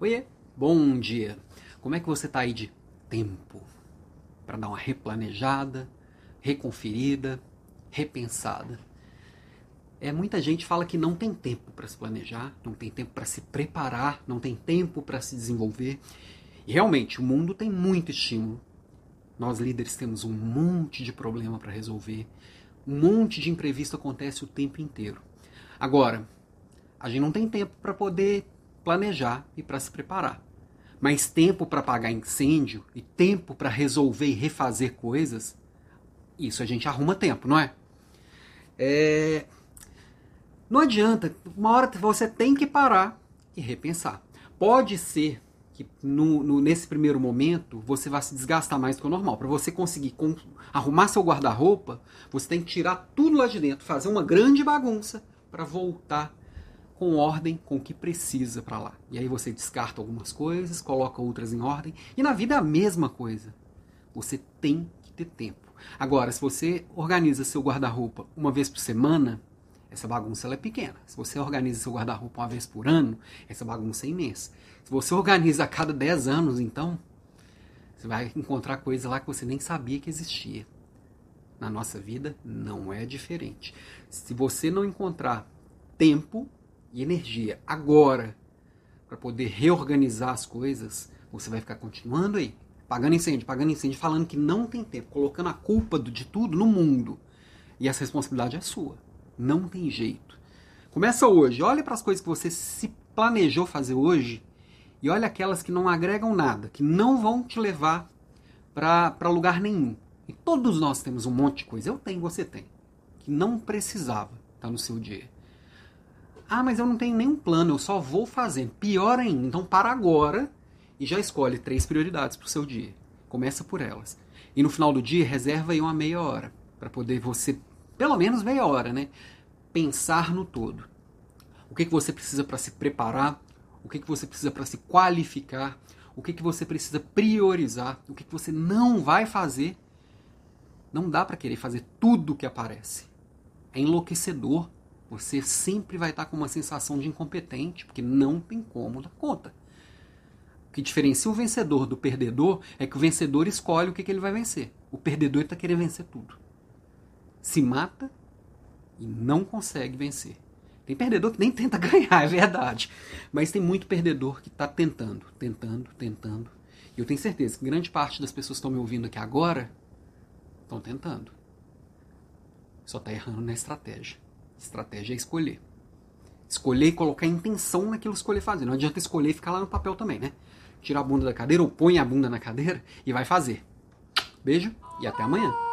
Oiê, bom dia. Como é que você tá aí de tempo para dar uma replanejada, reconferida, repensada? É muita gente fala que não tem tempo para se planejar, não tem tempo para se preparar, não tem tempo para se desenvolver. E realmente, o mundo tem muito estímulo. Nós líderes temos um monte de problema para resolver. Um monte de imprevisto acontece o tempo inteiro. Agora, a gente não tem tempo para poder planejar e para se preparar. Mas tempo para apagar incêndio e tempo para resolver e refazer coisas, isso a gente arruma tempo, não é? é? Não adianta, uma hora você tem que parar e repensar. Pode ser que no, no, nesse primeiro momento você vai se desgastar mais do que o normal. Para você conseguir com, arrumar seu guarda-roupa, você tem que tirar tudo lá de dentro, fazer uma grande bagunça para voltar com ordem, com o que precisa para lá. E aí você descarta algumas coisas, coloca outras em ordem. E na vida é a mesma coisa. Você tem que ter tempo. Agora, se você organiza seu guarda-roupa uma vez por semana, essa bagunça é pequena. Se você organiza seu guarda-roupa uma vez por ano, essa bagunça é imensa. Se você organiza a cada 10 anos, então, você vai encontrar coisa lá que você nem sabia que existia. Na nossa vida não é diferente. Se você não encontrar tempo e energia agora para poder reorganizar as coisas, você vai ficar continuando aí, pagando incêndio, pagando incêndio, falando que não tem tempo, colocando a culpa de tudo no mundo. E essa responsabilidade é sua. Não tem jeito. Começa hoje, olha para as coisas que você se planejou fazer hoje e olha aquelas que não agregam nada, que não vão te levar para lugar nenhum. E todos nós temos um monte de coisa, eu tenho, você tem, que não precisava estar tá no seu dia. Ah, mas eu não tenho nenhum plano, eu só vou fazendo. Pior ainda, então para agora e já escolhe três prioridades para o seu dia. Começa por elas. E no final do dia, reserva aí uma meia hora para poder você, pelo menos meia hora, né? Pensar no todo. O que, que você precisa para se preparar? O que, que você precisa para se qualificar? O que, que você precisa priorizar? O que, que você não vai fazer? Não dá para querer fazer tudo o que aparece. É enlouquecedor você sempre vai estar com uma sensação de incompetente, porque não tem como dar conta. O que diferencia o vencedor do perdedor é que o vencedor escolhe o que, ele vai vencer. O perdedor está querendo vencer tudo. Se mata e não consegue vencer. Tem perdedor que nem tenta ganhar, é verdade. Mas tem muito perdedor que está tentando, tentando, tentando. E eu tenho certeza que grande parte das pessoas que estão me ouvindo aqui agora estão tentando. Só está errando na estratégia. Estratégia é escolher. Escolher e colocar intenção naquilo que escolher fazer. Não adianta escolher e ficar lá no papel também, né? Tira a bunda da cadeira ou põe a bunda na cadeira e vai fazer. Beijo e até amanhã.